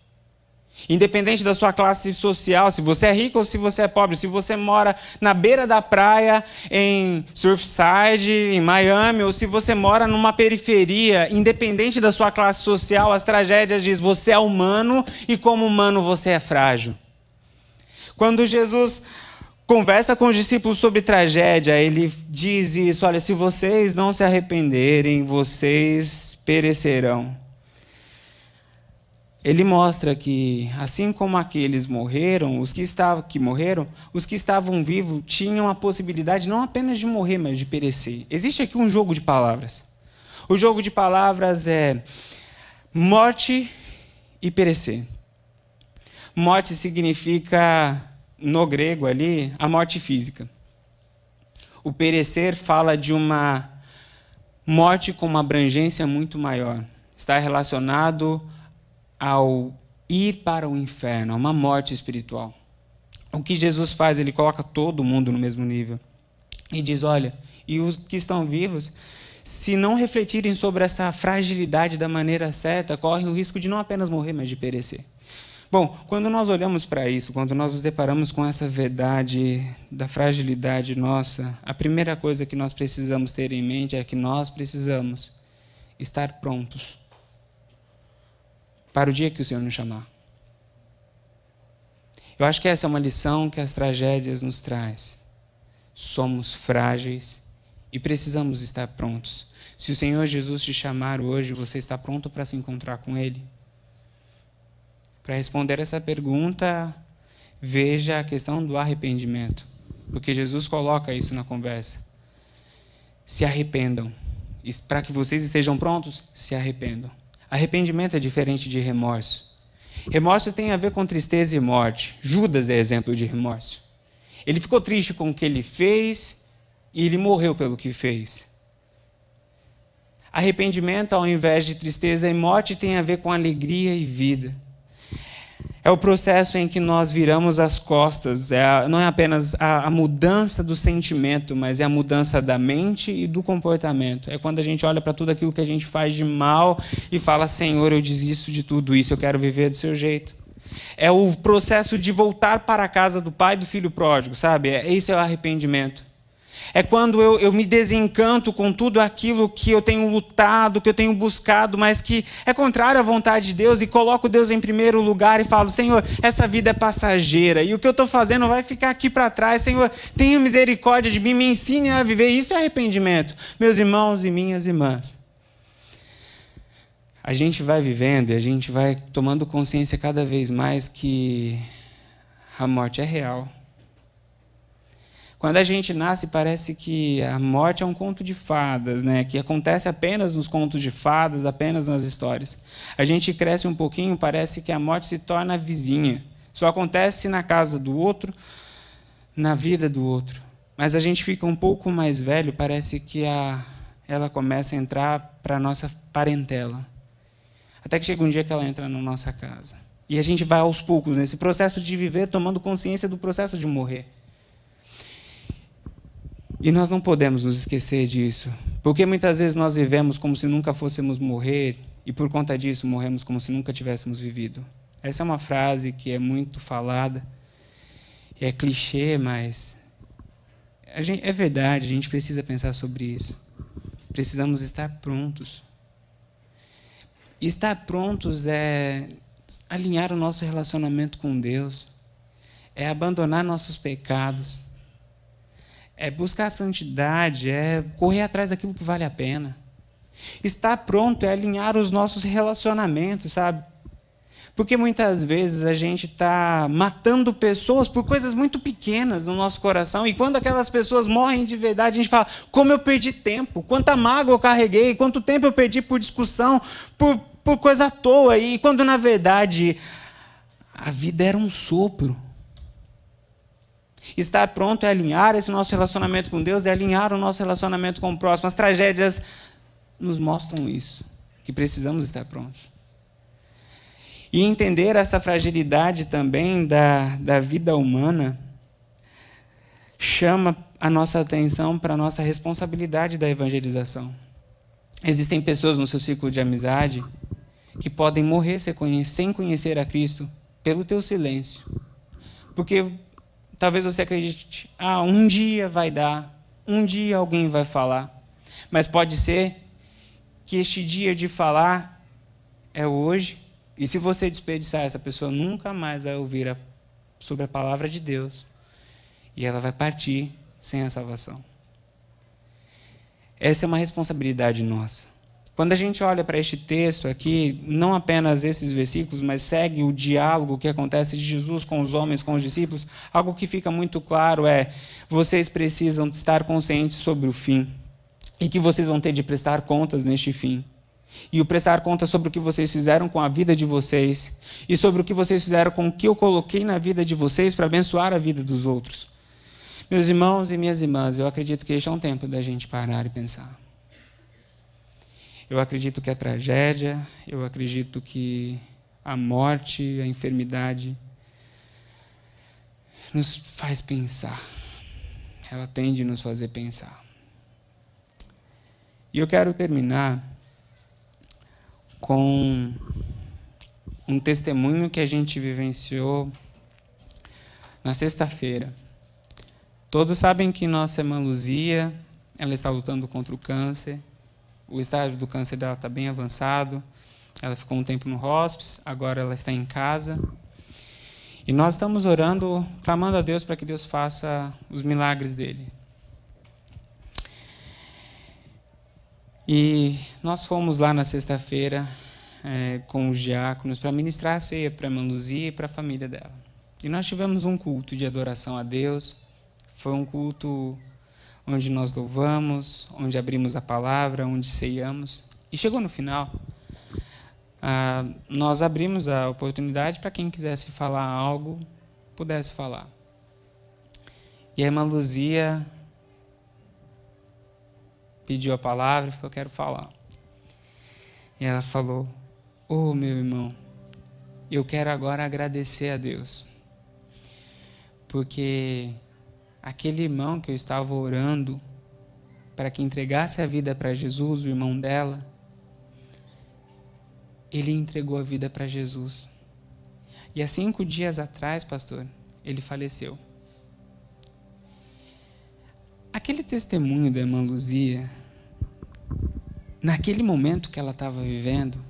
Independente da sua classe social, se você é rico ou se você é pobre, se você mora na beira da praia em Surfside, em Miami, ou se você mora numa periferia, independente da sua classe social, as tragédias diz você é humano e como humano você é frágil. Quando Jesus conversa com os discípulos sobre tragédia, ele diz isso: olha, se vocês não se arrependerem, vocês perecerão ele mostra que, assim como aqueles morreram, os que estavam que morreram, os que estavam vivos tinham a possibilidade não apenas de morrer, mas de perecer. Existe aqui um jogo de palavras. O jogo de palavras é morte e perecer. Morte significa, no grego ali, a morte física. O perecer fala de uma morte com uma abrangência muito maior. Está relacionado ao ir para o inferno, a uma morte espiritual. O que Jesus faz? Ele coloca todo mundo no mesmo nível. E diz: olha, e os que estão vivos, se não refletirem sobre essa fragilidade da maneira certa, correm o risco de não apenas morrer, mas de perecer. Bom, quando nós olhamos para isso, quando nós nos deparamos com essa verdade da fragilidade nossa, a primeira coisa que nós precisamos ter em mente é que nós precisamos estar prontos para o dia que o Senhor nos chamar. Eu acho que essa é uma lição que as tragédias nos traz. Somos frágeis E precisamos estar prontos. Se o Senhor Jesus te chamar hoje, você está pronto para se encontrar com Ele? Para responder essa pergunta, veja a questão do arrependimento, porque Jesus coloca isso na conversa. Se arrependam. Para que vocês estejam prontos, se arrependam. Arrependimento é diferente de remorso. Remorso tem a ver com tristeza e morte. Judas é exemplo de remorso. Ele ficou triste com o que ele fez e ele morreu pelo que fez. Arrependimento, ao invés de tristeza e morte, tem a ver com alegria e vida. É o processo em que nós viramos as costas. É a, não é apenas a, a, mudança do sentimento, mas é a mudança da mente e do comportamento. É quando a gente olha para tudo aquilo que a gente faz de mal e fala: Senhor, eu desisto de tudo isso, eu quero viver do seu jeito. É o processo de voltar para a casa do pai do filho pródigo, sabe? É, esse é o arrependimento. É quando eu, eu me desencanto com tudo aquilo que eu tenho lutado, que eu tenho buscado, mas que é contrário à vontade de Deus, e coloco Deus em primeiro lugar e falo: Senhor, essa vida é passageira, e o que eu estou fazendo vai ficar aqui para trás. Senhor, tenha misericórdia de mim, me ensine a viver. Isso é arrependimento. Meus irmãos e minhas irmãs. A gente vai vivendo e a gente vai tomando consciência cada vez mais que a morte é real quando a gente nasce, parece que a morte é um conto de fadas, né? que acontece apenas nos contos de fadas, apenas nas histórias. A gente cresce um pouquinho, parece que a morte se torna vizinha. Só acontece na casa do outro, na vida do outro. Mas a gente fica um pouco mais velho, parece que a, ela começa a entrar para a nossa parentela. Até que chega um dia que ela entra na nossa casa. E a gente vai aos poucos nesse processo de viver, tomando consciência do processo de morrer. E nós não podemos nos esquecer disso, porque muitas vezes nós vivemos como se nunca fôssemos morrer e por conta disso morremos como se nunca tivéssemos vivido. Essa é uma frase que é muito falada, é clichê, mas gente, é verdade, a gente precisa pensar sobre isso. Precisamos estar prontos. Estar prontos é alinhar o nosso relacionamento com Deus, é abandonar nossos pecados, é buscar a santidade, é correr atrás daquilo que vale a pena. Estar pronto é alinhar os nossos relacionamentos, sabe? Porque muitas vezes a gente está matando pessoas por coisas muito pequenas no nosso coração, e quando aquelas pessoas morrem de verdade, a gente fala: como eu perdi tempo, quanta mágoa eu carreguei, quanto tempo eu perdi por discussão, por, por coisa à toa, e quando na verdade a vida era um sopro. Estar pronto é alinhar esse nosso relacionamento com Deus, é alinhar o nosso relacionamento com o próximo. As tragédias nos mostram isso, que precisamos estar prontos. E entender essa fragilidade também da, da vida humana chama a nossa atenção para a nossa responsabilidade da evangelização. Existem pessoas no seu círculo de amizade que podem morrer sem conhecer a Cristo pelo teu silêncio. Porque Talvez você acredite, ah, um dia vai dar, um dia alguém vai falar. Mas pode ser que este dia de falar é hoje, e se você desperdiçar, essa pessoa nunca mais vai ouvir a, sobre a palavra de Deus, e ela vai partir sem a salvação. Essa é uma responsabilidade nossa. Quando a gente olha para este texto aqui, não apenas esses versículos, mas segue o diálogo que acontece de Jesus com os homens, com os discípulos, algo que fica muito claro é: vocês precisam estar conscientes sobre o fim e que vocês vão ter de prestar contas neste fim. E o prestar contas sobre o que vocês fizeram com a vida de vocês e sobre o que vocês fizeram com o que eu coloquei na vida de vocês para abençoar a vida dos outros. Meus irmãos e minhas irmãs, eu acredito que este é um tempo da gente parar e pensar. Eu acredito que a tragédia, eu acredito que a morte, a enfermidade, nos faz pensar. Ela tende a nos fazer pensar. E eu quero terminar com um testemunho que a gente vivenciou na sexta-feira. Todos sabem que nossa irmã Luzia, ela está lutando contra o câncer o estágio do câncer dela está bem avançado. Ela ficou um tempo no hospice, agora ela está em casa. E nós estamos orando, clamando a Deus para que Deus faça os milagres dele. E nós fomos lá na sexta-feira é, com os diáconos para ministrar a ceia para a Luzia e para a família dela. E nós tivemos um culto de adoração a Deus. Foi um culto onde nós louvamos, onde abrimos a palavra, onde ceiamos. E chegou no final, ah, nós abrimos a oportunidade para quem quisesse falar algo, pudesse falar. E a irmã Luzia pediu a palavra e falou: Quero falar. E ela falou: Oh, meu irmão, eu quero agora agradecer a Deus, porque aquele irmão que eu estava orando para que entregasse a vida para Jesus, o irmão dela, ele entregou a vida para Jesus. E há cinco dias atrás, pastor, ele faleceu. Aquele testemunho da irmã Luzia, naquele momento que ela estava vivendo,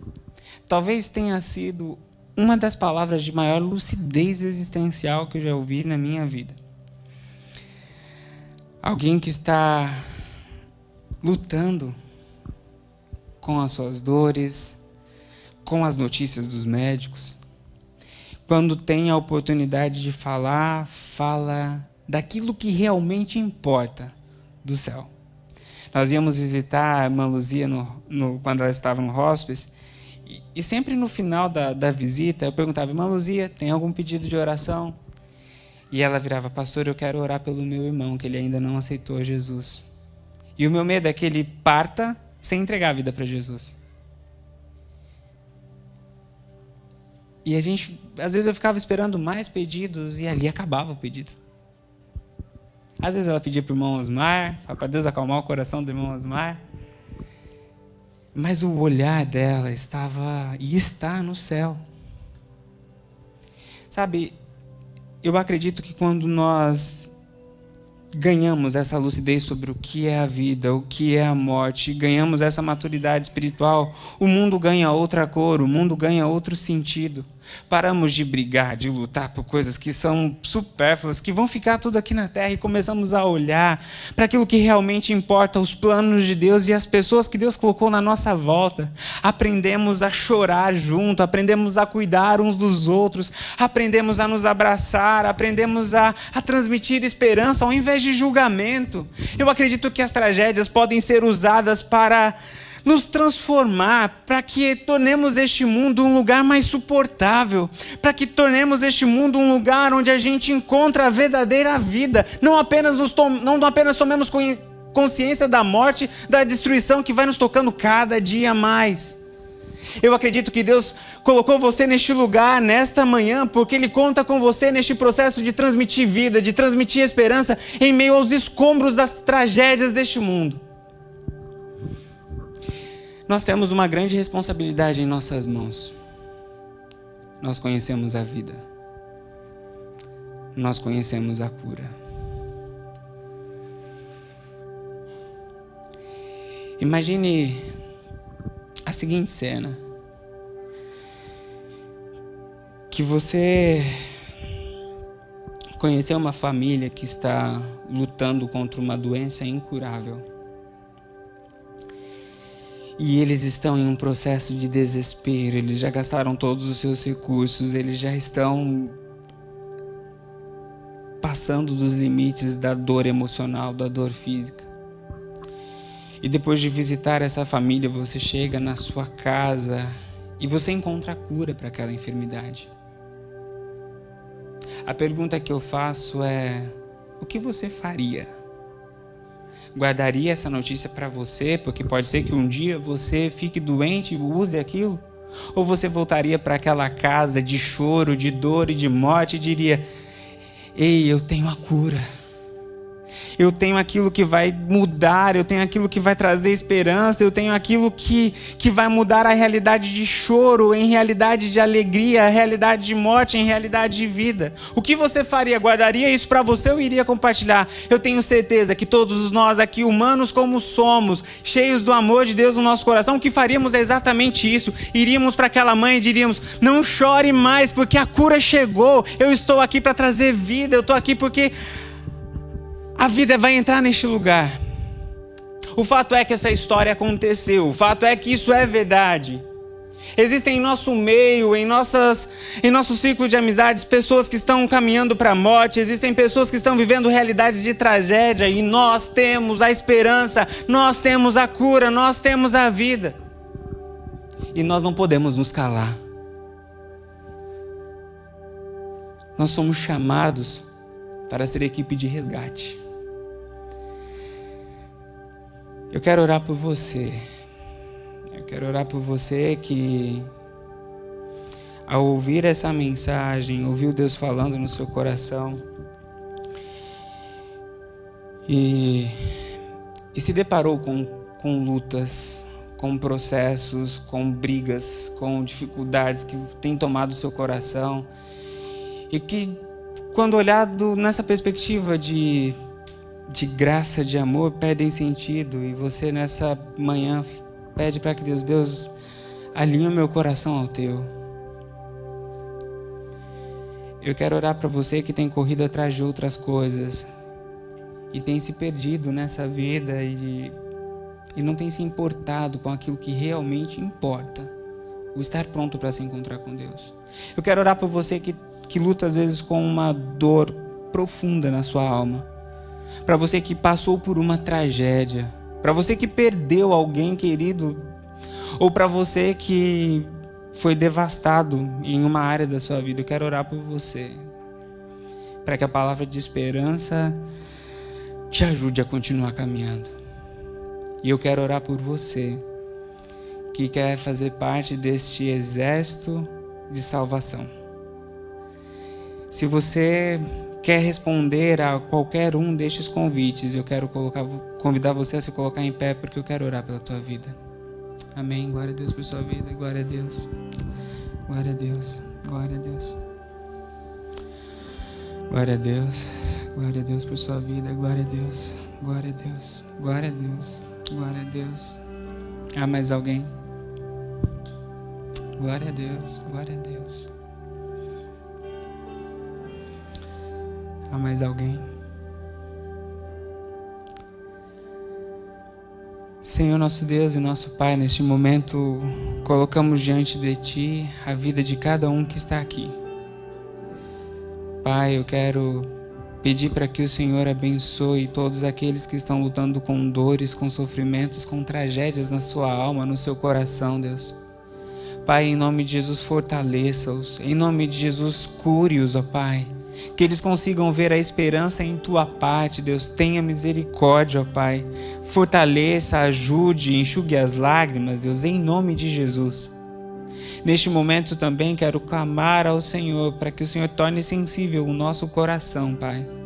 talvez tenha sido uma das palavras de maior lucidez existencial que eu já ouvi na minha vida. Alguém que está lutando com as suas dores, com as notícias dos médicos. Quando tem a oportunidade de falar, fala daquilo que realmente importa do céu. Nós íamos visitar a irmã Luzia no, no, quando ela estava no hospice, e, e sempre no final da, da visita eu perguntava, irmã Luzia, tem algum pedido de oração? E ela virava, pastor, eu quero orar pelo meu irmão, que ele ainda não aceitou Jesus. E o meu medo é que ele parta sem entregar a vida para Jesus. E a gente, às vezes eu ficava esperando mais pedidos e ali acabava o pedido. Às vezes ela pedia para o irmão Osmar, para Deus acalmar o coração do irmão Osmar. Mas o olhar dela estava e está no céu. Sabe, eu acredito que quando nós ganhamos essa lucidez sobre o que é a vida, o que é a morte, ganhamos essa maturidade espiritual, o mundo ganha outra cor, o mundo ganha outro sentido. Paramos de brigar, de lutar por coisas que são supérfluas, que vão ficar tudo aqui na terra e começamos a olhar para aquilo que realmente importa, os planos de Deus e as pessoas que Deus colocou na nossa volta. Aprendemos a chorar junto, aprendemos a cuidar uns dos outros, aprendemos a nos abraçar, aprendemos a, a transmitir esperança ao invés de julgamento. Eu acredito que as tragédias podem ser usadas para nos transformar, para que tornemos este mundo um lugar mais suportável, para que tornemos este mundo um lugar onde a gente encontra a verdadeira vida, não apenas, nos não apenas tomemos consciência da morte, da destruição que vai nos tocando cada dia mais. Eu acredito que Deus colocou você neste lugar, nesta manhã, porque Ele conta com você neste processo de transmitir vida, de transmitir esperança em meio aos escombros das tragédias deste mundo nós temos uma grande responsabilidade em nossas mãos. Nós conhecemos a vida. Nós conhecemos a cura. Imagine a seguinte cena: que você conheceu uma família que está lutando contra uma doença incurável e eles estão em um processo de desespero, eles já gastaram todos os seus recursos, eles já estão passando dos limites da dor emocional, da dor física. E depois de visitar essa família, você chega na sua casa e você encontra a cura para aquela enfermidade. A pergunta que eu faço é: o que você faria? guardaria essa notícia para você, porque pode ser que um dia você fique doente e use aquilo? Ou você voltaria para aquela casa de choro, de dor e de morte e diria: Ei, eu tenho a cura eu tenho aquilo que vai mudar, eu tenho aquilo que vai trazer esperança, eu tenho aquilo que, que vai mudar a realidade de choro em realidade de alegria, a realidade de morte em realidade de vida. O que você faria? Guardaria isso para você ou iria compartilhar? Eu tenho certeza que todos nós aqui, humanos como somos, cheios do amor de Deus no nosso coração, o que faríamos é exatamente isso. Iríamos para aquela mãe e diríamos: Não chore mais, porque a cura chegou. Eu estou aqui para trazer vida, eu estou aqui porque a vida vai entrar neste lugar. O fato é que essa história aconteceu. O fato é que isso é verdade. Existem em nosso meio, em, nossas, em nosso ciclo de amizades, pessoas que estão caminhando para a morte, existem pessoas que estão vivendo realidades de tragédia e nós temos a esperança, nós temos a cura, nós temos a vida. E nós não podemos nos calar. Nós somos chamados para ser equipe de resgate. Eu quero orar por você. Eu quero orar por você que, ao ouvir essa mensagem, ouviu Deus falando no seu coração e, e se deparou com, com lutas, com processos, com brigas, com dificuldades que têm tomado o seu coração e que, quando olhado nessa perspectiva de, de graça, de amor, perdem sentido. E você, nessa manhã, pede para que Deus, Deus, alinhe o meu coração ao teu. Eu quero orar para você que tem corrido atrás de outras coisas e tem se perdido nessa vida e, e não tem se importado com aquilo que realmente importa o estar pronto para se encontrar com Deus. Eu quero orar por você que que luta às vezes com uma dor profunda na sua alma. Para você que passou por uma tragédia, para você que perdeu alguém querido, ou para você que foi devastado em uma área da sua vida, eu quero orar por você. Para que a palavra de esperança te ajude a continuar caminhando. E eu quero orar por você que quer fazer parte deste exército de salvação. Se você quer responder a qualquer um destes convites, eu quero colocar, convidar você a se colocar em pé porque eu quero orar pela tua vida. Amém. Glória a Deus por sua vida. Glória a Deus. Glória a Deus. Glória a Deus. Glória a Deus. Glória a Deus por sua vida. Glória a Deus. Glória a Deus. Glória a Deus. Glória a Deus. Há mais alguém? Glória a Deus. Glória a Deus. Há mais alguém? Senhor nosso Deus e nosso Pai, neste momento colocamos diante de Ti a vida de cada um que está aqui. Pai, eu quero pedir para que o Senhor abençoe todos aqueles que estão lutando com dores, com sofrimentos, com tragédias na sua alma, no seu coração, Deus. Pai, em nome de Jesus, fortaleça-os. Em nome de Jesus, cure-os, ó Pai que eles consigam ver a esperança em tua parte, Deus. Tenha misericórdia, ó Pai. Fortaleça, ajude, enxugue as lágrimas, Deus, em nome de Jesus. Neste momento também quero clamar ao Senhor para que o Senhor torne sensível o nosso coração, Pai.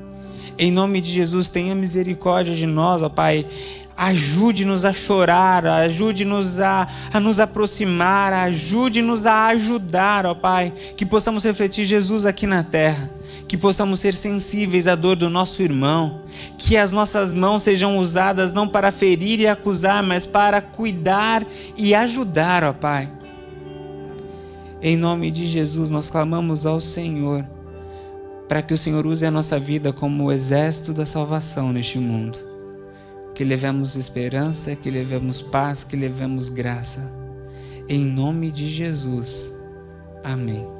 Em nome de Jesus, tenha misericórdia de nós, ó Pai. Ajude-nos a chorar, ajude-nos a, a nos aproximar, ajude-nos a ajudar, ó Pai, que possamos refletir Jesus aqui na terra, que possamos ser sensíveis à dor do nosso irmão, que as nossas mãos sejam usadas não para ferir e acusar, mas para cuidar e ajudar, ó Pai. Em nome de Jesus, nós clamamos ao Senhor para que o Senhor use a nossa vida como o exército da salvação neste mundo que levemos esperança, que levemos paz, que levemos graça. Em nome de Jesus. Amém.